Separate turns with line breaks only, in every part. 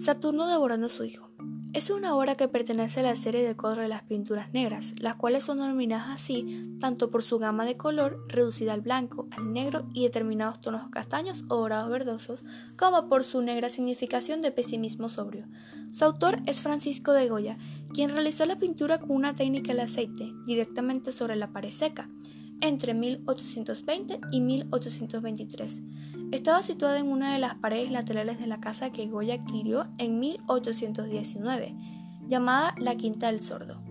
Saturno devorando a su hijo. Es una obra que pertenece a la serie de cuadros de las pinturas negras, las cuales son denominadas así tanto por su gama de color reducida al blanco, al negro y determinados tonos castaños o dorados verdosos, como por su negra significación de pesimismo sobrio. Su autor es Francisco de Goya, quien realizó la pintura con una técnica de aceite directamente sobre la pared seca entre 1820 y 1823. Estaba situada en una de las paredes laterales de la casa que Goya adquirió en 1819, llamada La Quinta del Sordo.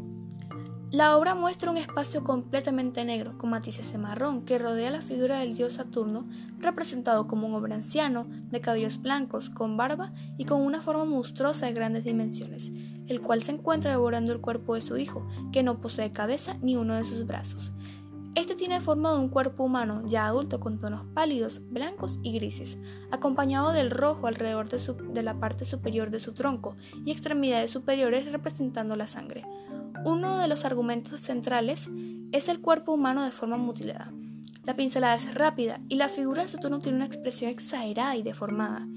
La obra muestra un espacio completamente negro, con matices de marrón, que rodea la figura del dios Saturno, representado como un hombre anciano, de cabellos blancos, con barba y con una forma monstruosa de grandes dimensiones, el cual se encuentra devorando el cuerpo de su hijo, que no posee cabeza ni uno de sus brazos. Este tiene forma de un cuerpo humano ya adulto con tonos pálidos, blancos y grises, acompañado del rojo alrededor de, la parte superior de su tronco y extremidades superiores representando la sangre. Uno de los argumentos centrales es el cuerpo humano de forma mutilada. La pincelada es rápida y la figura de Saturno tiene una expresión exagerada y deformada.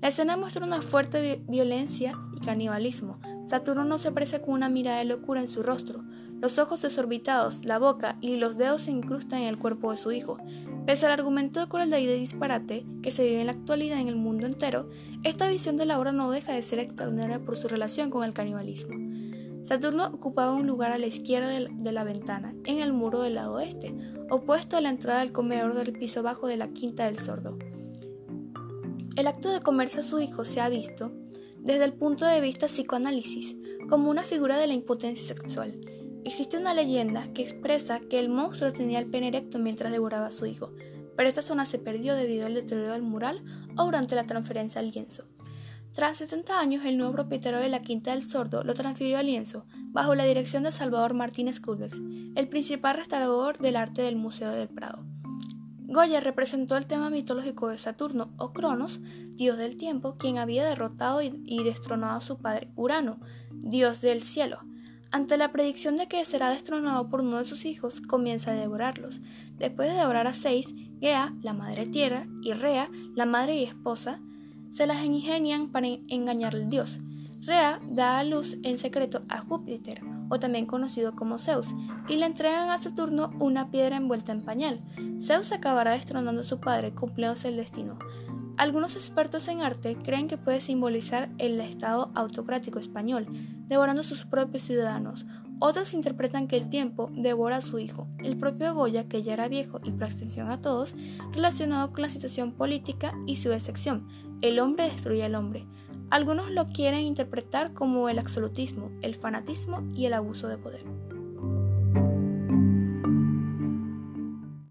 La escena muestra una fuerte violencia y canibalismo. Saturno no se aparece con una mirada de locura en su rostro, los ojos desorbitados, la boca y los dedos se incrustan en el cuerpo de su hijo. Pese al argumento de crueldad y de disparate que se vive en la actualidad en el mundo entero, esta visión de la obra no deja de ser extraordinaria por su relación con el canibalismo. Saturno ocupaba un lugar a la izquierda de la ventana, en el muro del lado oeste, opuesto a la entrada del comedor del piso bajo de la quinta del sordo. El acto de comerse a su hijo se ha visto, desde el punto de vista psicoanálisis, como una figura de la impotencia sexual, Existe una leyenda que expresa que el monstruo tenía el pene erecto mientras devoraba a su hijo, pero esta zona se perdió debido al deterioro del mural o durante la transferencia al lienzo. Tras 70 años, el nuevo propietario de la Quinta del Sordo lo transfirió al lienzo, bajo la dirección de Salvador Martínez Culbex, el principal restaurador del arte del Museo del Prado. Goya representó el tema mitológico de Saturno o Cronos, dios del tiempo, quien había derrotado y destronado a su padre Urano, dios del cielo. Ante la predicción de que será destronado por uno de sus hijos, comienza a devorarlos. Después de devorar a seis, Gea, la madre tierra, y Rea, la madre y esposa, se las ingenian para engañar al dios. Rea da a luz en secreto a Júpiter, o también conocido como Zeus, y le entregan a Saturno una piedra envuelta en pañal. Zeus acabará destronando a su padre, cumpliéndose el destino. Algunos expertos en arte creen que puede simbolizar el Estado autocrático español, devorando a sus propios ciudadanos. Otros interpretan que el tiempo devora a su hijo, el propio Goya, que ya era viejo y por extensión a todos, relacionado con la situación política y su decepción. El hombre destruye al hombre. Algunos lo quieren interpretar como el absolutismo, el fanatismo y el abuso de poder.